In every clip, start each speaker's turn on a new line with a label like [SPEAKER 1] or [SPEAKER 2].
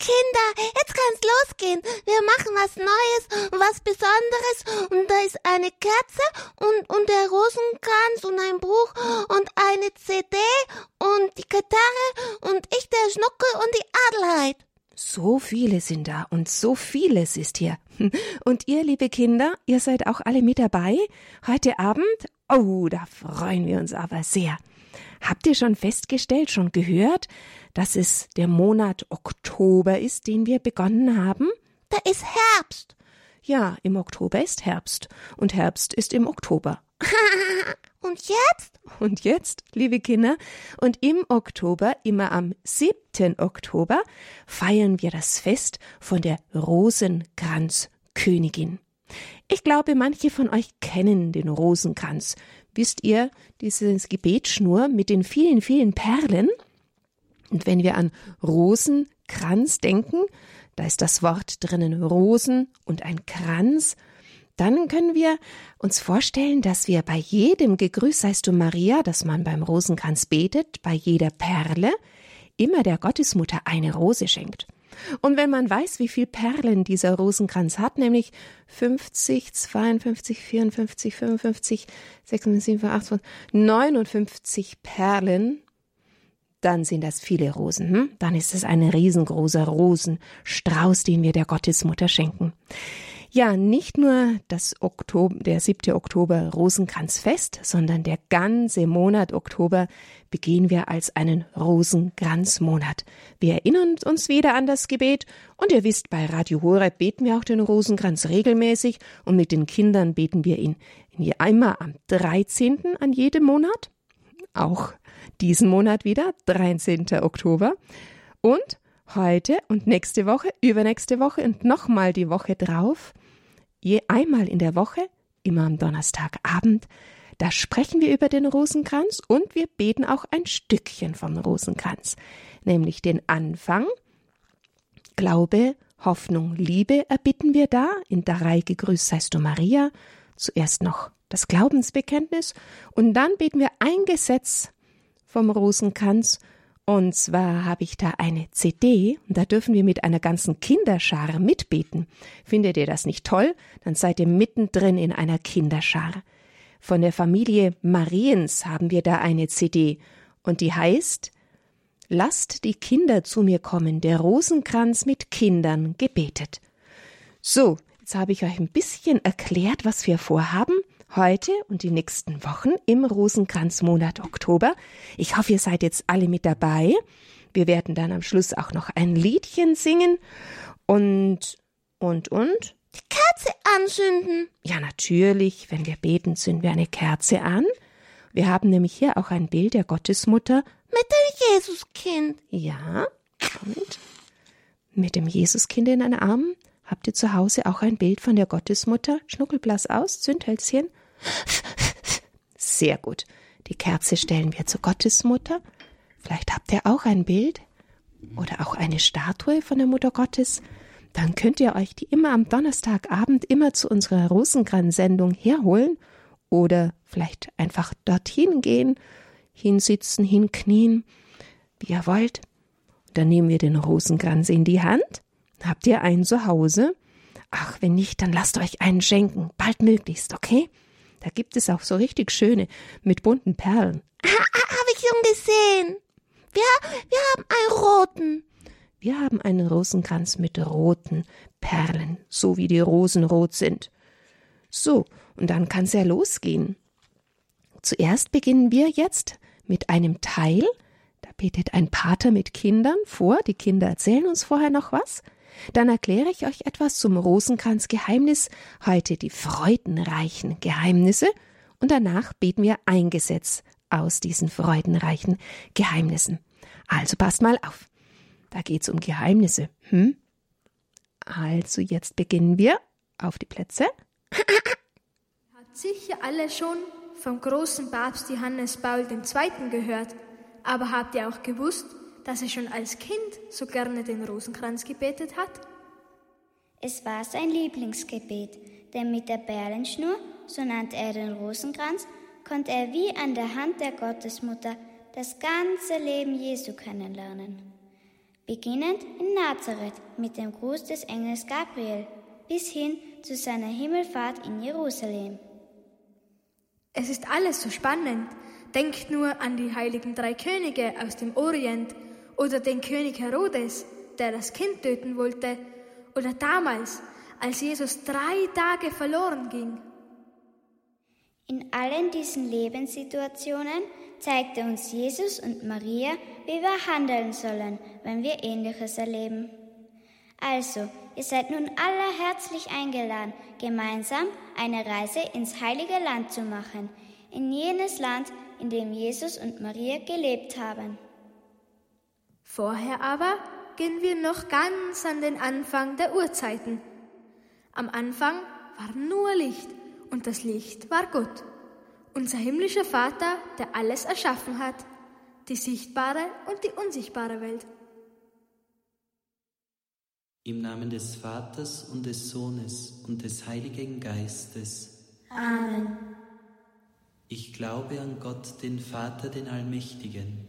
[SPEAKER 1] Kinder, jetzt kann's losgehen. Wir machen was Neues, was Besonderes. Und da ist eine Kerze und, und der Rosenkranz und ein Buch und eine CD und die Gitarre und ich, der Schnuckel und die Adelheid.
[SPEAKER 2] So viele sind da und so vieles ist hier. Und ihr, liebe Kinder, ihr seid auch alle mit dabei heute Abend? Oh, da freuen wir uns aber sehr. Habt ihr schon festgestellt, schon gehört, dass es der Monat Oktober ist, den wir begonnen haben?
[SPEAKER 1] Da ist Herbst.
[SPEAKER 2] Ja, im Oktober ist Herbst und Herbst ist im Oktober.
[SPEAKER 1] und jetzt?
[SPEAKER 2] Und jetzt, liebe Kinder, und im Oktober, immer am 7. Oktober, feiern wir das Fest von der Rosenkranzkönigin. Ich glaube, manche von euch kennen den Rosenkranz. Wisst ihr, diese Gebetschnur mit den vielen, vielen Perlen? Und wenn wir an Rosenkranz denken, da ist das Wort drinnen Rosen und ein Kranz, dann können wir uns vorstellen, dass wir bei jedem Gegrüß seist du Maria, das man beim Rosenkranz betet, bei jeder Perle, immer der Gottesmutter eine Rose schenkt. Und wenn man weiß, wie viel Perlen dieser Rosenkranz hat, nämlich 50, 52, 54, 55, 56, 57, 59 Perlen, dann sind das viele Rosen. Hm? Dann ist es ein riesengroßer Rosenstrauß, den wir der Gottesmutter schenken. Ja, nicht nur das Oktober, der 7. Oktober Rosenkranzfest, sondern der ganze Monat Oktober begehen wir als einen Rosenkranzmonat. Wir erinnern uns wieder an das Gebet und ihr wisst, bei Radio Horeb beten wir auch den Rosenkranz regelmäßig und mit den Kindern beten wir ihn einmal am 13. an jedem Monat, auch diesen Monat wieder, 13. Oktober und heute und nächste Woche, übernächste Woche und nochmal die Woche drauf je einmal in der Woche, immer am Donnerstagabend, da sprechen wir über den Rosenkranz und wir beten auch ein Stückchen vom Rosenkranz, nämlich den Anfang. Glaube, Hoffnung, Liebe erbitten wir da in Darei gegrüßt seist du Maria. Zuerst noch das Glaubensbekenntnis und dann beten wir ein Gesetz vom Rosenkranz und zwar habe ich da eine CD und da dürfen wir mit einer ganzen Kinderschar mitbeten. Findet ihr das nicht toll? Dann seid ihr mittendrin in einer Kinderschar. Von der Familie Mariens haben wir da eine CD und die heißt Lasst die Kinder zu mir kommen, der Rosenkranz mit Kindern gebetet. So, jetzt habe ich euch ein bisschen erklärt, was wir vorhaben heute und die nächsten Wochen im Rosenkranzmonat Oktober. Ich hoffe, ihr seid jetzt alle mit dabei. Wir werden dann am Schluss auch noch ein Liedchen singen und und und
[SPEAKER 1] die Kerze anzünden.
[SPEAKER 2] Ja, natürlich, wenn wir beten, zünden wir eine Kerze an. Wir haben nämlich hier auch ein Bild der Gottesmutter
[SPEAKER 1] mit dem Jesuskind.
[SPEAKER 2] Ja, und mit dem Jesuskind in den Armen. Habt ihr zu Hause auch ein Bild von der Gottesmutter? Schnuckelblass aus, Zündhölzchen. Sehr gut. Die Kerze stellen wir zur Gottesmutter. Vielleicht habt ihr auch ein Bild oder auch eine Statue von der Mutter Gottes. Dann könnt ihr euch die immer am Donnerstagabend immer zu unserer Rosenkranz-Sendung herholen oder vielleicht einfach dorthin gehen, hinsitzen, hinknien, wie ihr wollt. Dann nehmen wir den Rosenkranz in die Hand. Habt ihr einen zu Hause? Ach, wenn nicht, dann lasst euch einen schenken, baldmöglichst, okay? Da gibt es auch so richtig schöne mit bunten Perlen.
[SPEAKER 1] Habe ich schon gesehen. Wir, wir haben einen roten.
[SPEAKER 2] Wir haben einen Rosenkranz mit roten Perlen, so wie die Rosen rot sind. So, und dann kann's ja losgehen. Zuerst beginnen wir jetzt mit einem Teil. Da betet ein Pater mit Kindern vor. Die Kinder erzählen uns vorher noch was. Dann erkläre ich euch etwas zum Rosenkranzgeheimnis, heute die freudenreichen Geheimnisse, und danach beten wir ein Gesetz aus diesen freudenreichen Geheimnissen. Also passt mal auf. Da geht's um Geheimnisse. Hm? Also jetzt beginnen wir. Auf die Plätze.
[SPEAKER 3] Hat sicher alle schon vom großen Papst Johannes Paul II. gehört. Aber habt ihr auch gewusst, dass er schon als Kind so gerne den Rosenkranz gebetet hat?
[SPEAKER 4] Es war sein Lieblingsgebet, denn mit der Perlenschnur, so nannte er den Rosenkranz, konnte er wie an der Hand der Gottesmutter das ganze Leben Jesu kennenlernen. beginnend in Nazareth mit dem Gruß des Engels Gabriel bis hin zu seiner Himmelfahrt in Jerusalem.
[SPEAKER 3] Es ist alles so spannend. Denkt nur an die heiligen drei Könige aus dem Orient oder den König Herodes, der das Kind töten wollte, oder damals, als Jesus drei Tage verloren ging.
[SPEAKER 4] In allen diesen Lebenssituationen zeigte uns Jesus und Maria, wie wir handeln sollen, wenn wir Ähnliches erleben. Also, ihr seid nun alle herzlich eingeladen, gemeinsam eine Reise ins heilige Land zu machen, in jenes Land, in dem Jesus und Maria gelebt haben.
[SPEAKER 3] Vorher aber gehen wir noch ganz an den Anfang der Urzeiten. Am Anfang war nur Licht und das Licht war Gott, unser himmlischer Vater, der alles erschaffen hat, die sichtbare und die unsichtbare Welt.
[SPEAKER 5] Im Namen des Vaters und des Sohnes und des Heiligen Geistes.
[SPEAKER 4] Amen.
[SPEAKER 5] Ich glaube an Gott, den Vater, den Allmächtigen,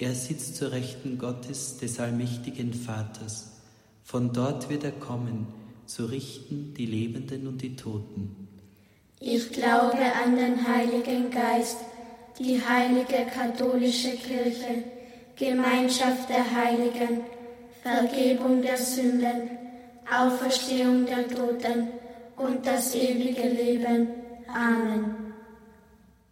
[SPEAKER 5] er sitzt zur Rechten Gottes des allmächtigen Vaters, von dort wird er kommen, zu richten die Lebenden und die Toten.
[SPEAKER 6] Ich glaube an den Heiligen Geist, die heilige katholische Kirche, Gemeinschaft der Heiligen, Vergebung der Sünden, Auferstehung der Toten und das ewige Leben. Amen.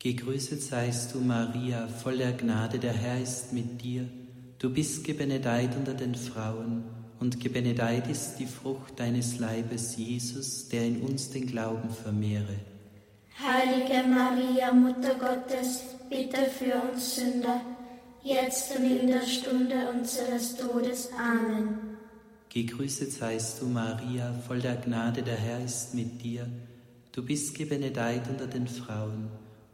[SPEAKER 5] Gegrüßet seist du, Maria, voller Gnade, der Herr ist mit dir. Du bist gebenedeit unter den Frauen und gebenedeit ist die Frucht deines Leibes, Jesus, der in uns den Glauben vermehre.
[SPEAKER 6] Heilige Maria, Mutter Gottes, bitte für uns Sünder, jetzt und in der Stunde unseres Todes. Amen.
[SPEAKER 5] Gegrüßet seist du, Maria, voll der Gnade, der Herr ist mit dir. Du bist gebenedeit unter den Frauen,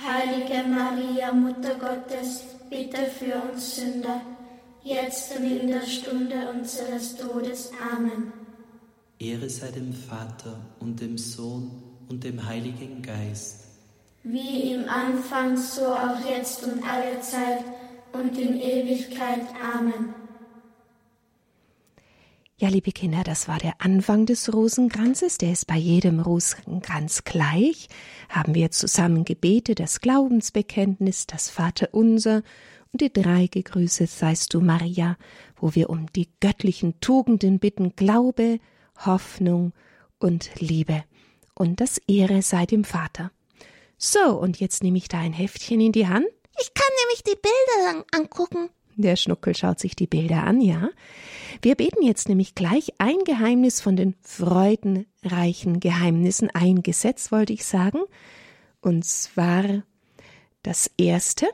[SPEAKER 6] Heilige Maria, Mutter Gottes, bitte für uns Sünder, jetzt und in der Stunde unseres Todes. Amen.
[SPEAKER 5] Ehre sei dem Vater und dem Sohn und dem Heiligen Geist.
[SPEAKER 6] Wie im Anfang, so auch jetzt und alle Zeit und in Ewigkeit. Amen.
[SPEAKER 2] Ja, liebe Kinder, das war der Anfang des Rosenkranzes. Der ist bei jedem Rosenkranz gleich. Haben wir zusammen gebetet, das Glaubensbekenntnis, das Vaterunser und die drei gegrüßet seist du, Maria, wo wir um die göttlichen Tugenden bitten, Glaube, Hoffnung und Liebe. Und das Ehre sei dem Vater. So, und jetzt nehme ich da ein Heftchen in die Hand.
[SPEAKER 1] Ich kann nämlich die Bilder angucken.
[SPEAKER 2] Der Schnuckel schaut sich die Bilder an, ja. Wir beten jetzt nämlich gleich ein Geheimnis von den freudenreichen Geheimnissen, ein Gesetz wollte ich sagen. Und zwar das erste,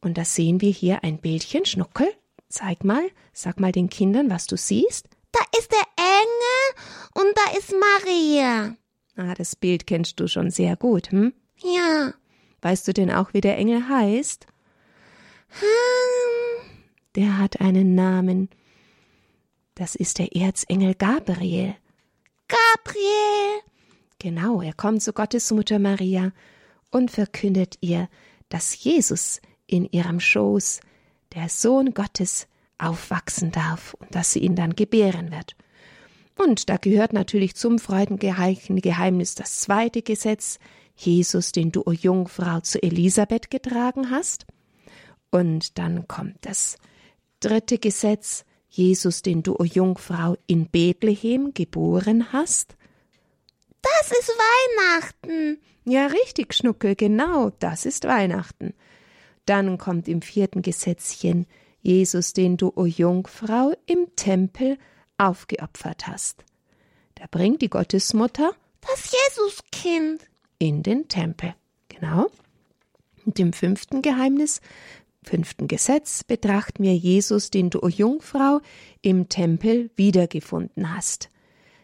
[SPEAKER 2] und da sehen wir hier ein Bildchen. Schnuckel, zeig mal, sag mal den Kindern, was du siehst.
[SPEAKER 1] Da ist der Engel und da ist Maria.
[SPEAKER 2] Ah, das Bild kennst du schon sehr gut, hm?
[SPEAKER 1] Ja.
[SPEAKER 2] Weißt du denn auch, wie der Engel heißt?
[SPEAKER 1] Hm.
[SPEAKER 2] Der hat einen Namen. Das ist der Erzengel Gabriel.
[SPEAKER 1] Gabriel.
[SPEAKER 2] Genau, er kommt zu Gottes Mutter Maria und verkündet ihr, dass Jesus in ihrem Schoß, der Sohn Gottes, aufwachsen darf und dass sie ihn dann gebären wird. Und da gehört natürlich zum Freudengeheimnis das zweite Gesetz, Jesus, den du, o Jungfrau, zu Elisabeth getragen hast. Und dann kommt das dritte Gesetz, Jesus, den du, o Jungfrau, in Bethlehem geboren hast.
[SPEAKER 1] Das ist Weihnachten.
[SPEAKER 2] Ja, richtig, Schnuckel, genau, das ist Weihnachten. Dann kommt im vierten Gesetzchen Jesus, den du, o Jungfrau, im Tempel aufgeopfert hast. Da bringt die Gottesmutter
[SPEAKER 1] das Jesuskind
[SPEAKER 2] in den Tempel. Genau. Und im fünften Geheimnis, fünften Gesetz, betrachten wir Jesus, den du, o Jungfrau, im Tempel wiedergefunden hast.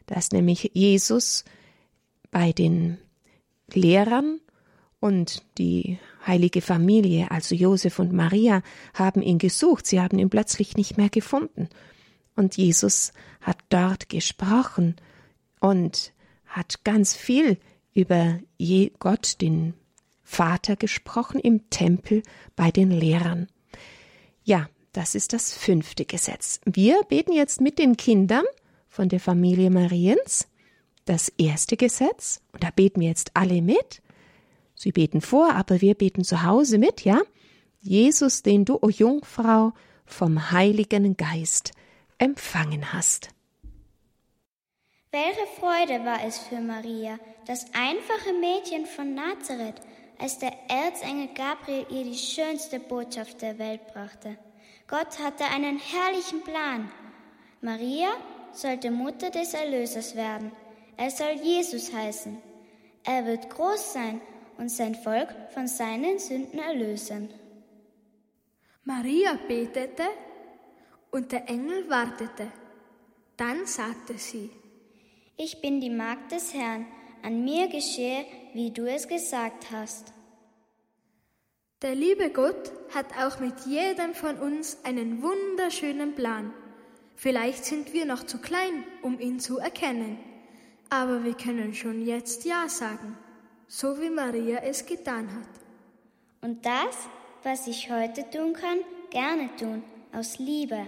[SPEAKER 2] Dass nämlich Jesus bei den Lehrern und die heilige Familie, also Josef und Maria, haben ihn gesucht, sie haben ihn plötzlich nicht mehr gefunden. Und Jesus hat dort gesprochen und hat ganz viel über Gott, den Vater, gesprochen im Tempel bei den Lehrern. Ja, das ist das fünfte Gesetz. Wir beten jetzt mit den Kindern von der Familie Mariens das erste Gesetz, und da beten wir jetzt alle mit. Sie beten vor, aber wir beten zu Hause mit, ja? Jesus, den du, o oh Jungfrau, vom Heiligen Geist empfangen hast.
[SPEAKER 7] Welche Freude war es für Maria, das einfache Mädchen von Nazareth, als der Erzengel Gabriel ihr die schönste Botschaft der Welt brachte. Gott hatte einen herrlichen Plan. Maria sollte Mutter des Erlösers werden. Er soll Jesus heißen. Er wird groß sein und sein Volk von seinen Sünden erlösen.
[SPEAKER 3] Maria betete und der Engel wartete. Dann sagte sie,
[SPEAKER 7] Ich bin die Magd des Herrn, an mir geschehe, wie du es gesagt hast.
[SPEAKER 3] Der liebe Gott hat auch mit jedem von uns einen wunderschönen Plan. Vielleicht sind wir noch zu klein, um ihn zu erkennen, aber wir können schon jetzt Ja sagen, so wie Maria es getan hat.
[SPEAKER 7] Und das, was ich heute tun kann, gerne tun, aus Liebe.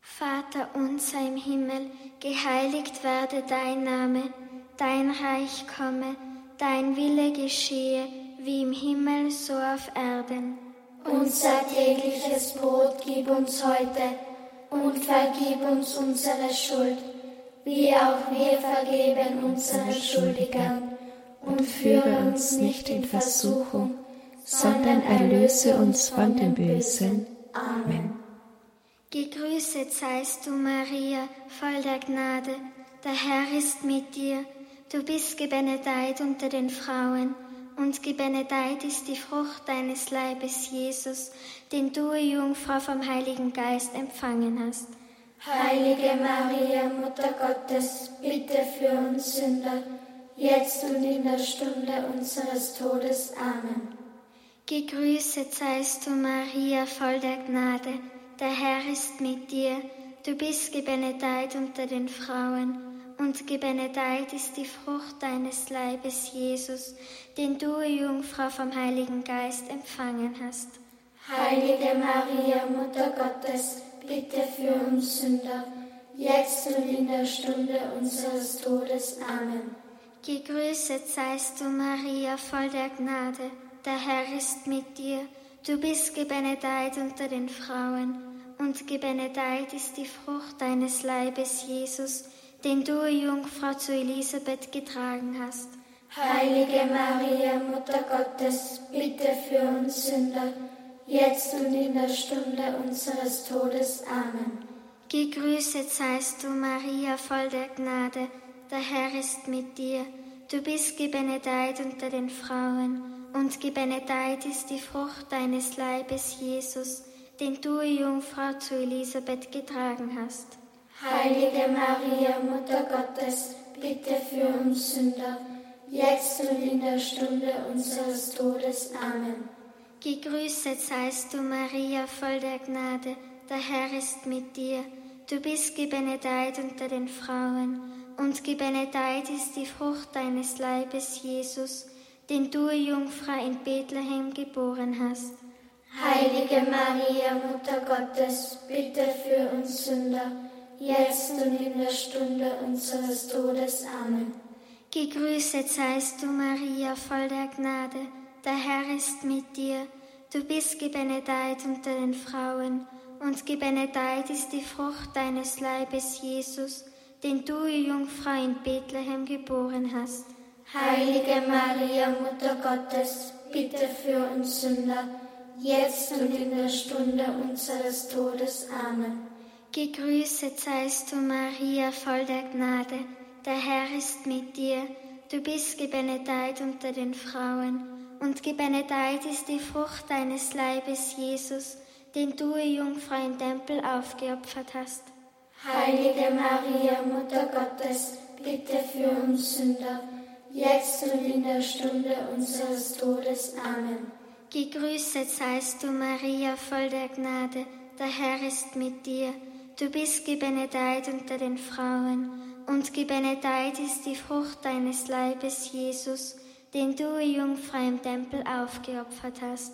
[SPEAKER 4] Vater unser im Himmel, geheiligt werde dein Name, dein Reich komme, dein Wille geschehe, wie im Himmel so auf Erden.
[SPEAKER 6] Unser tägliches Brot gib uns heute und vergib uns unsere Schuld, wie auch wir vergeben unseren Schuldigern. Und führe uns nicht in Versuchung, sondern erlöse uns von dem Bösen. Amen.
[SPEAKER 4] Gegrüßet seist du, Maria, voll der Gnade, der Herr ist mit dir. Du bist gebenedeit unter den Frauen, und gebenedeit ist die Frucht deines Leibes, Jesus, den du, Jungfrau, vom Heiligen Geist empfangen hast.
[SPEAKER 6] Heilige Maria, Mutter Gottes, bitte für uns Sünder, jetzt und in der Stunde unseres Todes. Amen.
[SPEAKER 4] Gegrüßet seist du, Maria, voll der Gnade, der Herr ist mit dir, du bist gebenedeit unter den Frauen, und gebenedeit ist die Frucht deines Leibes, Jesus, den du, Jungfrau, vom Heiligen Geist empfangen hast.
[SPEAKER 6] Heilige Maria, Mutter Gottes, bitte für uns Sünder, jetzt und in der Stunde unseres Todes. Amen.
[SPEAKER 4] Gegrüßet seist du, Maria, voll der Gnade, der Herr ist mit dir, Du bist gebenedeit unter den Frauen, und gebenedeit ist die Frucht deines Leibes, Jesus, den du, Jungfrau, zu Elisabeth getragen hast.
[SPEAKER 6] Heilige Maria, Mutter Gottes, bitte für uns Sünder, jetzt und in der Stunde unseres Todes. Amen.
[SPEAKER 4] Gegrüßet seist du, Maria, voll der Gnade, der Herr ist mit dir. Du bist gebenedeit unter den Frauen und gebenedeit ist die Frucht deines Leibes, Jesus, den du, Jungfrau, zu Elisabeth getragen hast.
[SPEAKER 6] Heilige Maria, Mutter Gottes, bitte für uns Sünder, jetzt und in der Stunde unseres Todes. Amen.
[SPEAKER 4] Gegrüßet seist du, Maria, voll der Gnade, der Herr ist mit dir. Du bist gebenedeit unter den Frauen und gebenedeit ist die Frucht deines Leibes, Jesus, den du, Jungfrau, in Bethlehem geboren hast.
[SPEAKER 6] Heilige Maria, Mutter Gottes, bitte für uns Sünder, jetzt und in der Stunde unseres Todes. Amen.
[SPEAKER 4] Gegrüßet seist du, Maria, voll der Gnade, der Herr ist mit dir. Du bist gebenedeit unter den Frauen, und gebenedeit ist die Frucht deines Leibes, Jesus, den du, Jungfrau, in Bethlehem geboren hast.
[SPEAKER 6] Heilige Maria, Mutter Gottes, bitte für uns Sünder, jetzt und in der Stunde unseres Todes. Amen.
[SPEAKER 4] Gegrüßet seist du, Maria, voll der Gnade, der Herr ist mit dir. Du bist gebenedeit unter den Frauen, und gebenedeit ist die Frucht deines Leibes, Jesus, den du, Jungfrau, im Tempel aufgeopfert hast.
[SPEAKER 6] Heilige Maria, Mutter Gottes, bitte für uns Sünder, jetzt und in der Stunde unseres Todes. Amen.
[SPEAKER 4] Gegrüßet seist du, Maria, voll der Gnade, der Herr ist mit dir. Du bist gebenedeit unter den Frauen, und gebenedeit ist die Frucht deines Leibes, Jesus, den du, Jungfrau, im Tempel aufgeopfert hast.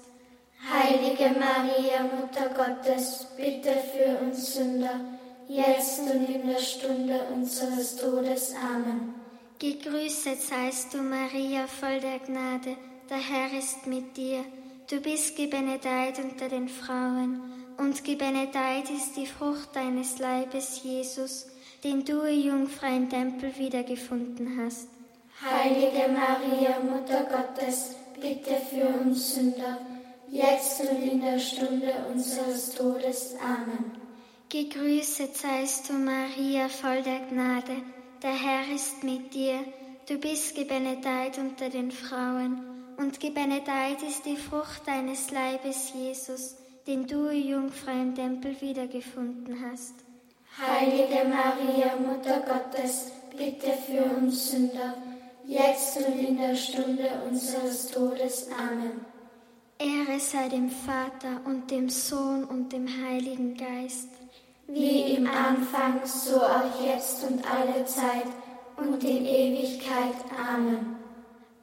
[SPEAKER 6] Heilige Maria, Mutter Gottes, bitte für uns Sünder, jetzt und in der Stunde unseres Todes. Amen.
[SPEAKER 4] Gegrüßet seist du, Maria, voll der Gnade, der Herr ist mit dir. Du bist gebenedeit unter den Frauen, und gebenedeit ist die Frucht deines Leibes, Jesus, den du, Jungfrau, im Tempel wiedergefunden hast.
[SPEAKER 6] Heilige Maria, Mutter Gottes, bitte für uns Sünder, jetzt und in der Stunde unseres Todes. Amen.
[SPEAKER 4] Gegrüßet seist du, Maria, voll der Gnade, der Herr ist mit dir. Du bist gebenedeit unter den Frauen, und gebenedeit ist die Frucht deines Leibes, Jesus, den du, im Tempel wiedergefunden hast.
[SPEAKER 6] Heilige Maria, Mutter Gottes, bitte für uns Sünder, jetzt und in der Stunde unseres Todes. Amen.
[SPEAKER 4] Ehre sei dem Vater und dem Sohn und dem Heiligen Geist.
[SPEAKER 6] Wie im Anfang, so auch jetzt und alle Zeit und in Ewigkeit. Amen.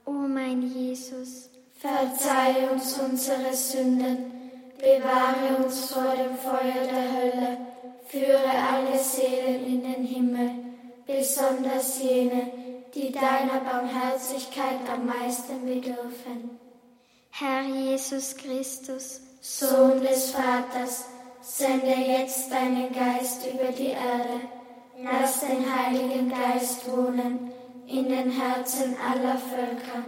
[SPEAKER 4] O mein Jesus,
[SPEAKER 6] verzeih uns unsere Sünden, bewahre uns vor dem Feuer der Hölle, führe alle Seelen in den Himmel, besonders jene, die deiner Barmherzigkeit am meisten bedürfen.
[SPEAKER 4] Herr Jesus Christus,
[SPEAKER 6] Sohn des Vaters, sende jetzt deinen Geist über die Erde. Lass den Heiligen Geist wohnen in den Herzen aller Völker,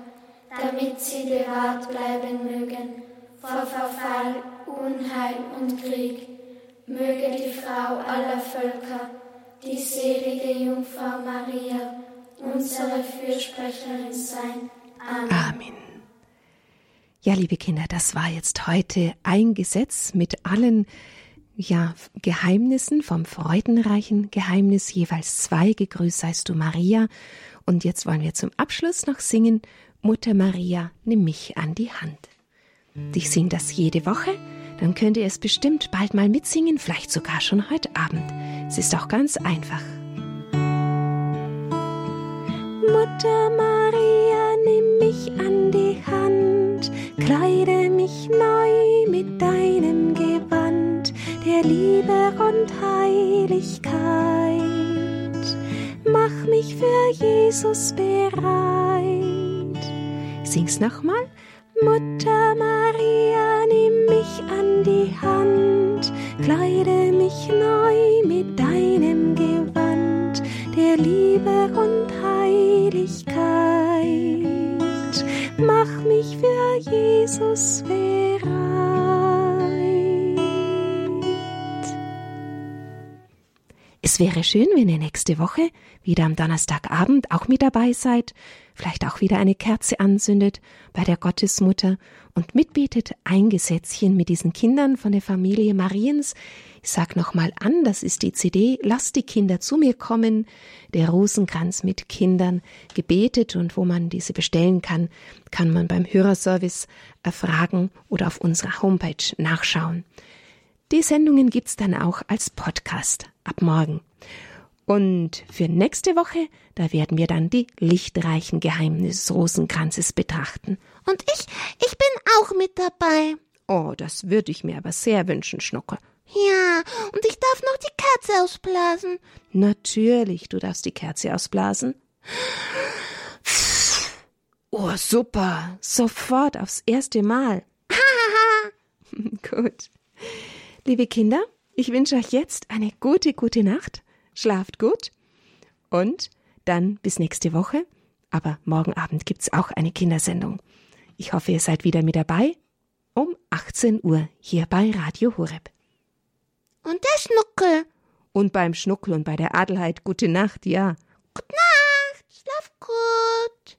[SPEAKER 6] damit sie bewahrt bleiben mögen vor Verfall, Unheil und Krieg. Möge die Frau aller Völker, die selige Jungfrau Maria, unsere Fürsprecherin sein. Amen.
[SPEAKER 2] Amen. Ja, liebe Kinder, das war jetzt heute ein Gesetz mit allen ja, Geheimnissen vom freudenreichen Geheimnis, jeweils zwei. Gegrüßt seist du, Maria. Und jetzt wollen wir zum Abschluss noch singen, Mutter Maria, nimm mich an die Hand. Ich singe das jede Woche, dann könnt ihr es bestimmt bald mal mitsingen, vielleicht sogar schon heute Abend. Es ist auch ganz einfach. Mutter Maria, nimm mich an die Hand, kleide mich neu mit deinem Gewand der Liebe und Heiligkeit. Mach mich für Jesus bereit. Sing's nochmal. Wäre schön, wenn ihr nächste Woche wieder am Donnerstagabend auch mit dabei seid, vielleicht auch wieder eine Kerze anzündet bei der Gottesmutter und mitbetet ein Gesetzchen mit diesen Kindern von der Familie Mariens. Ich sag nochmal an, das ist die CD, lasst die Kinder zu mir kommen, der Rosenkranz mit Kindern gebetet und wo man diese bestellen kann, kann man beim Hörerservice erfragen oder auf unserer Homepage nachschauen. Die Sendungen gibt's dann auch als Podcast ab morgen. Und für nächste Woche, da werden wir dann die lichtreichen Geheimnisse des Rosenkranzes betrachten.
[SPEAKER 1] Und ich, ich bin auch mit dabei.
[SPEAKER 2] Oh, das würde ich mir aber sehr wünschen, Schnuckel.
[SPEAKER 1] Ja, und ich darf noch die Kerze ausblasen.
[SPEAKER 2] Natürlich, du darfst die Kerze ausblasen. Oh, super. Sofort aufs erste Mal. gut. Liebe Kinder, ich wünsche euch jetzt eine gute, gute Nacht. Schlaft gut. Und dann bis nächste Woche. Aber morgen Abend gibt's auch eine Kindersendung. Ich hoffe, ihr seid wieder mit dabei. Um 18 Uhr hier bei Radio Horeb.
[SPEAKER 1] Und der Schnuckel.
[SPEAKER 2] Und beim Schnuckel und bei der Adelheid gute Nacht, ja.
[SPEAKER 1] Gute Nacht. Schlaf gut.